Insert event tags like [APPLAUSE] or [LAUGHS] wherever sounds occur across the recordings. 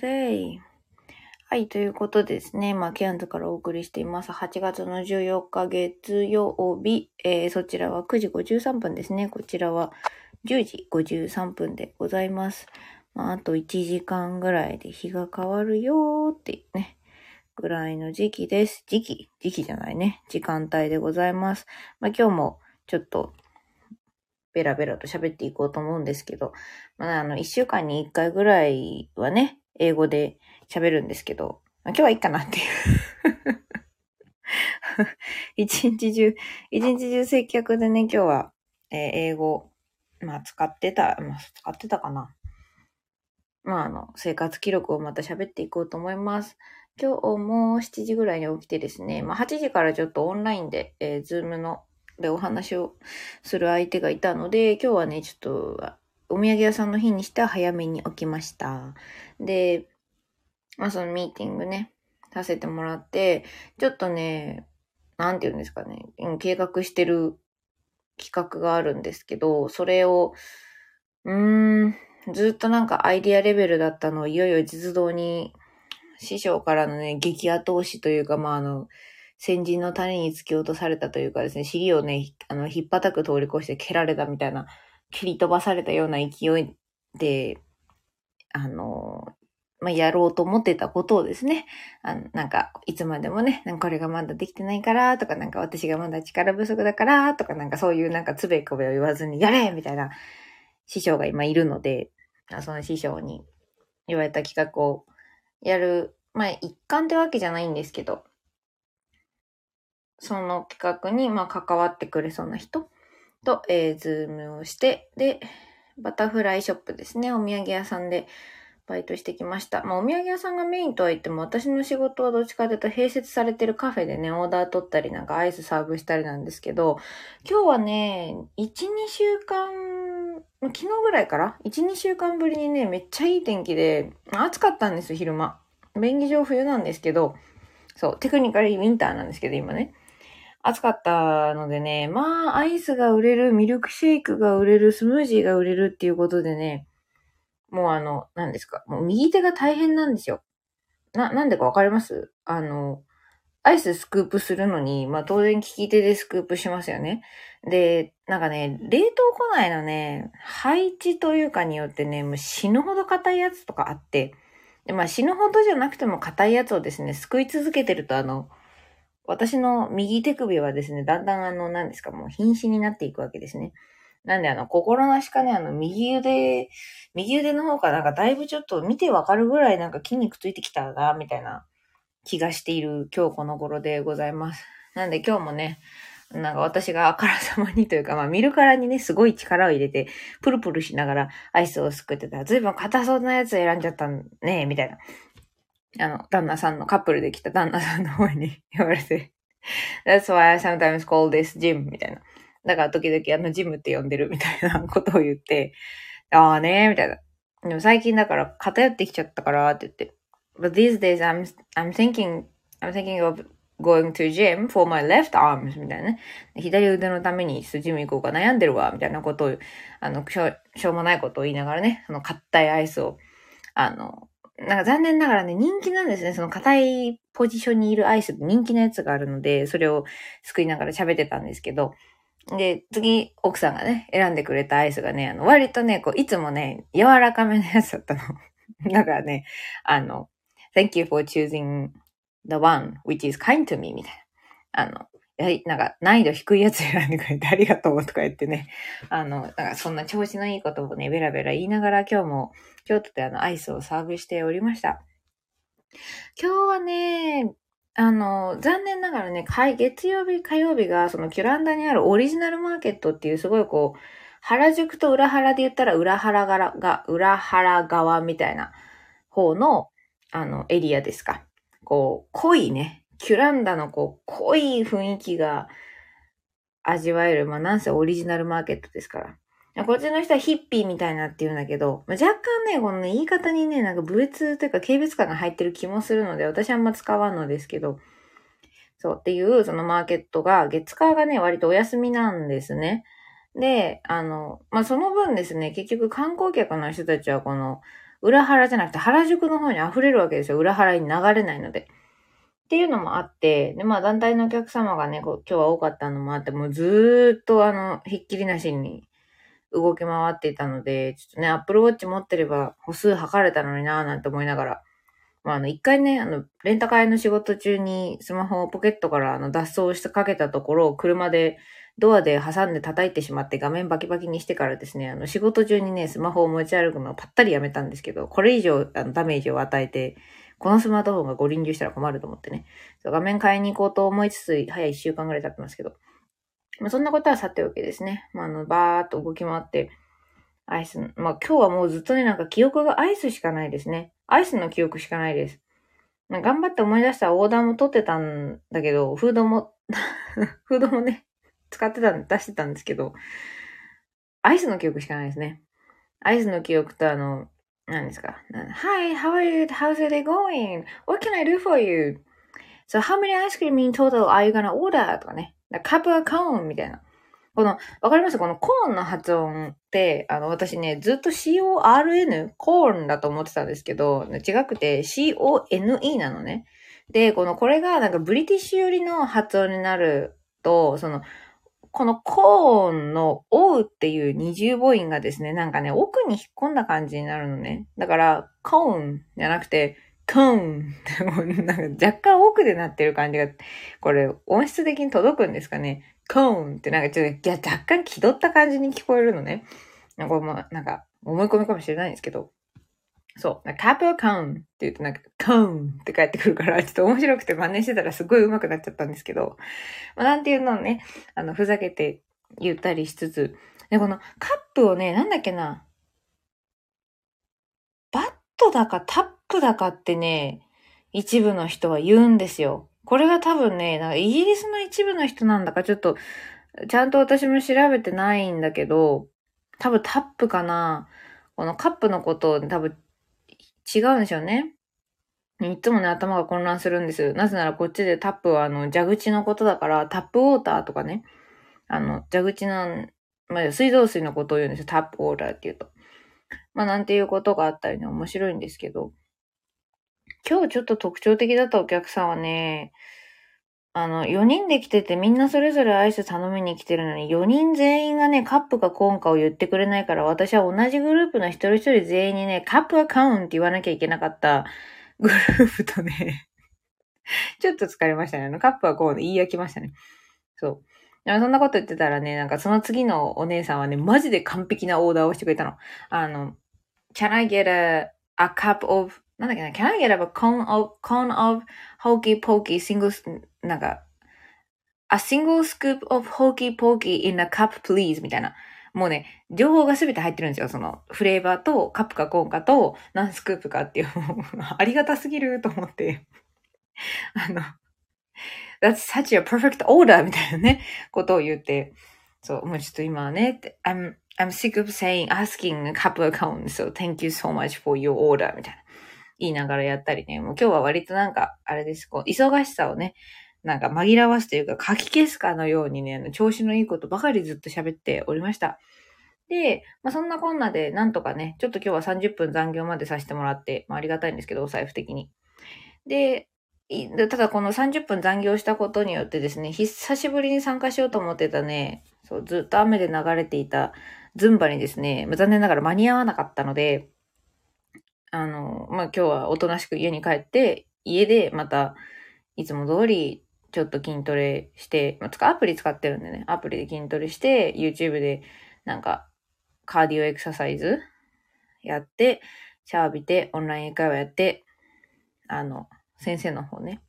day. はい、ということですね。まあ、ケアンズからお送りしています。8月の14日月曜日。えー、そちらは9時53分ですね。こちらは10時53分でございます。まあ、あと1時間ぐらいで日が変わるよーってね。ぐらいの時期です。時期時期じゃないね。時間帯でございます。まあ、今日もちょっとベラベラと喋っていこうと思うんですけど、まあ、あの、一週間に一回ぐらいはね、英語で喋るんですけど、今日はいいかなっていう。[LAUGHS] 一日中、一日中接客でね、今日は、えー英語、まあ使ってた、まあ使ってたかな。まああの、生活記録をまた喋っていこうと思います。今日も7時ぐらいに起きてですね、まあ8時からちょっとオンラインで、えー、ズームの、でお話をする相手がいたので、今日はね、ちょっと、お土産屋さんの日にしては早めに起きました。で、まあそのミーティングね、させてもらって、ちょっとね、なんて言うんですかね、計画してる企画があるんですけど、それを、うーん、ずっとなんかアイディアレベルだったのをいよいよ実動に師匠からのね、激後押しというか、まああの、先人の種に突き落とされたというかですね、尻をね、あの、引っ叩く通り越して蹴られたみたいな、蹴り飛ばされたような勢いで、あの、まあ、やろうと思ってたことをですね、あの、なんか、いつまでもね、なんかこれがまだできてないから、とか、なんか私がまだ力不足だから、とか、なんかそういうなんかつべこべを言わずに、やれ!みたいな師匠が今いるので、その師匠に言われた企画をやる、まあ、一環ってわけじゃないんですけど、その企画に、ま、関わってくれそうな人と、えー、ズームをして、で、バタフライショップですね、お土産屋さんで、バイトしてきました。まあ、お土産屋さんがメインとは言っても、私の仕事はどっちかというと、併設されてるカフェでね、オーダー取ったり、なんかアイスサーブしたりなんですけど、今日はね、1、2週間、昨日ぐらいから、1、2週間ぶりにね、めっちゃいい天気で、暑かったんですよ、昼間。便宜上冬なんですけど、そう、テクニカルウィンターなんですけど、今ね。暑かったのでね、まあ、アイスが売れる、ミルクシェイクが売れる、スムージーが売れるっていうことでね、もうあの、何ですか。もう右手が大変なんですよ。な、なんでかわかります？あの、アイススクープするのに、まあ当然利き手でスクープしますよね。で、なんかね、冷凍庫内のね、配置というかによってね、もう死ぬほど硬いやつとかあって、でまあ死ぬほどじゃなくても硬いやつをですね、すくい続けてるとあの、私の右手首はですね、だんだんあの、何ですか、もう瀕死になっていくわけですね。なんであの、心なしかね、あの、右腕、右腕の方かなんかだいぶちょっと見てわかるぐらいなんか筋肉ついてきたな、みたいな気がしている今日この頃でございます。なんで今日もね、なんか私があからさまにというか、まあ見るからにね、すごい力を入れて、プルプルしながらアイスをすくってたら、ずいぶん硬そうなやつ選んじゃったね、みたいな。あの、旦那さんのカップルで来た旦那さんの方に [LAUGHS] 言われて、That's why I sometimes call this gym, みたいな。だから時々あのジムって呼んでるみたいなことを言って、ああねみたいな。でも最近だから偏ってきちゃったからって言って。But these days I'm, I'm thinking, I'm thinking of going to gym for my left arms みたいなね。左腕のためにジム行こうか悩んでるわ、みたいなことを、あの、しょうしょうもないことを言いながらね、その硬いアイスを、あの、なんか残念ながらね、人気なんですね。その硬いポジションにいるアイスって人気のやつがあるので、それを救いながら喋ってたんですけど、で、次、奥さんがね、選んでくれたアイスがね、あの、割とね、こう、いつもね、柔らかめのやつだったの。[LAUGHS] だからね、あの、thank you for choosing the one which is kind to me みたいな。あの、はり、なんか、難易度低いやつ選んでくれてありがとうとか言ってね、[LAUGHS] あの、なんか、そんな調子のいいことをね、ベラベラ言いながら今日も、京都であの、アイスをサーブしておりました。今日はね、あの、残念ながらね、月曜日、火曜日が、そのキュランダにあるオリジナルマーケットっていうすごいこう、原宿と裏原で言ったら裏原が、が裏原側みたいな方の、あの、エリアですか。こう、濃いね、キュランダのこう、濃い雰囲気が味わえる、まあ、なんせオリジナルマーケットですから。こっちの人はヒッピーみたいなって言うんだけど、まあ、若干ね、このね、言い方にね、なんか部別というか軽蔑感が入ってる気もするので、私あんま使わんのですけど、そうっていう、そのマーケットが、月火がね、割とお休みなんですね。で、あの、まあ、その分ですね、結局観光客の人たちはこの、裏原じゃなくて原宿の方に溢れるわけですよ。裏原に流れないので。っていうのもあって、で、まあ団体のお客様がね、今日は多かったのもあって、もうずーっとあの、ひっきりなしに動き回っていたので、ちょっとね、Apple Watch 持ってれば歩数測れたのになぁなんて思いながら、まあ、あの、一回ね、あの、レンタカーの仕事中にスマホをポケットからあの脱走してかけたところを車でドアで挟んで叩いてしまって画面バキバキにしてからですね、あの、仕事中にね、スマホを持ち歩くのをぱったりやめたんですけど、これ以上あのダメージを与えて、このスマートフォンがご臨終したら困ると思ってね、画面買いに行こうと思いつつ、早い一週間ぐらい経ってますけど、まあ、そんなことはさておきですね。まあ、あの、バーっと動き回って、アイス、まあ、今日はもうずっとね、なんか記憶がアイスしかないですね。アイスの記憶しかないです。まあ、頑張って思い出したらオーダーも取ってたんだけど、フードも [LAUGHS] フードもね、使ってた、出してたんですけど、アイスの記憶しかないですね。アイスの記憶とあの、何ですか ?Hi, how are you? How's it going? What can I do for you? So how many ice cream in total are you gonna order? とかね。カップはコーンみたいな。この、わかります？このコーンの発音って、あの、私ね、ずっと C-O-R-N、コーンだと思ってたんですけど、違くて C-O-N-E なのね。で、この、これがなんかブリティッシュ寄りの発音になると、その、このコーンのオウっていう二重母音がですね、なんかね、奥に引っ込んだ感じになるのね。だから、コーンじゃなくて、コーンってなんか若干奥でなってる感じが、これ音質的に届くんですかね。コーンってなんかちょっと若干気取った感じに聞こえるのね。これもなんか思い込みかもしれないんですけど。そう。カプコーンって言うとなんか、コーンって帰ってくるから、ちょっと面白くて真似してたらすごい上手くなっちゃったんですけど、まあ、なんていうのをね、あの、ふざけて言ったりしつつ、で、このカップをね、なんだっけな、バットだかタップだかってね、一部の人は言うんですよ。これが多分ね、なんかイギリスの一部の人なんだかちょっと、ちゃんと私も調べてないんだけど、多分タップかな。このカップのことを多分違うんでしょうね。いつもね、頭が混乱するんです。なぜならこっちでタップはあの、蛇口のことだから、タップウォーターとかね、あの、蛇口の、まあ、水道水のことを言うんですよ。タップウォーターって言うと。まあ、なんていうことがあったりね、面白いんですけど、今日ちょっと特徴的だったお客さんはね、あの、4人で来ててみんなそれぞれアイス頼みに来てるのに、4人全員がね、カップかコーンかを言ってくれないから、私は同じグループの一人一人全員にね、カップはカウンって言わなきゃいけなかったグループとね [LAUGHS] ちょっと疲れましたね。あの、カップはコーンで言い飽きましたね。そう。そんなこと言ってたらね、なんかその次のお姉さんはね、マジで完璧なオーダーをしてくれたの。あの、can I get a, a cup of なんだっけな、can I get a cone of, cone of hokey pokey single, なんか、a single scoop of hokey pokey in a cup please みたいな。もうね、情報がすべて入ってるんですよ。その、フレーバーと、カップかコーンかと、何スクープかっていう、ありがたすぎると思って。あの、that's such a perfect order みたいなね、ことを言って、そう、もうちょっと今はね、I'm, I'm sick of saying, asking a couple of cones, so thank you so much for your order みたいな。言いながらやったりね、もう今日は割となんか、あれです、こう、忙しさをね、なんか紛らわすというか、書き消すかのようにね、調子のいいことばかりずっと喋っておりました。で、まあ、そんなこんなで、なんとかね、ちょっと今日は30分残業までさせてもらって、まあ、ありがたいんですけど、お財布的に。で、ただこの30分残業したことによってですね、久しぶりに参加しようと思ってたね、そう、ずっと雨で流れていたズンバにですね、残念ながら間に合わなかったので、あの、まあ、今日はおとなしく家に帰って、家でまた、いつも通り、ちょっと筋トレして、まあ、アプリ使ってるんでね、アプリで筋トレして、YouTube で、なんか、カーディオエクササイズやって、シャワー浴びて、オンライン英会話やって、あの、先生の方ね、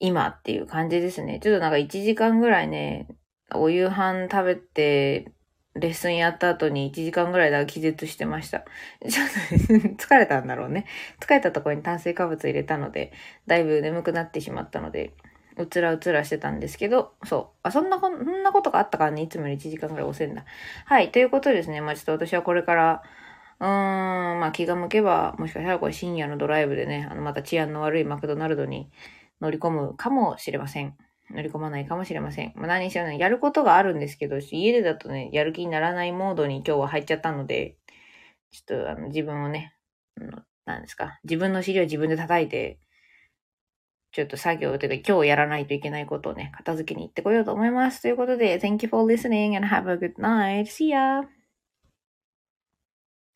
今っていう感じですね。ちょっとなんか1時間ぐらいね、お夕飯食べて、レッスンやった後に1時間ぐらいだ気絶してました。[LAUGHS] ちょっと疲れたんだろうね。疲れたところに炭水化物入れたので、だいぶ眠くなってしまったので、うつらうつらしてたんですけど、そう。あ、そんなこ、そんなことがあったからね、いつもより1時間ぐらい遅いんだ。はい。ということですね、まあちょっと私はこれから、うーん、まあ気が向けば、もしかしたらこれ深夜のドライブでね、あの、また治安の悪いマクドナルドに乗り込むかもしれません。乗り込まないかもしれません。まあ、何しろね、やることがあるんですけど、家でだとね、やる気にならないモードに今日は入っちゃったので、ちょっとあの自分をね、のなんですか、自分の尻を自分で叩いて、ちょっと作業というか今日やらないといけないことをね、片付けに行ってこようと思います。ということで、Thank you for listening and have a good night. See ya!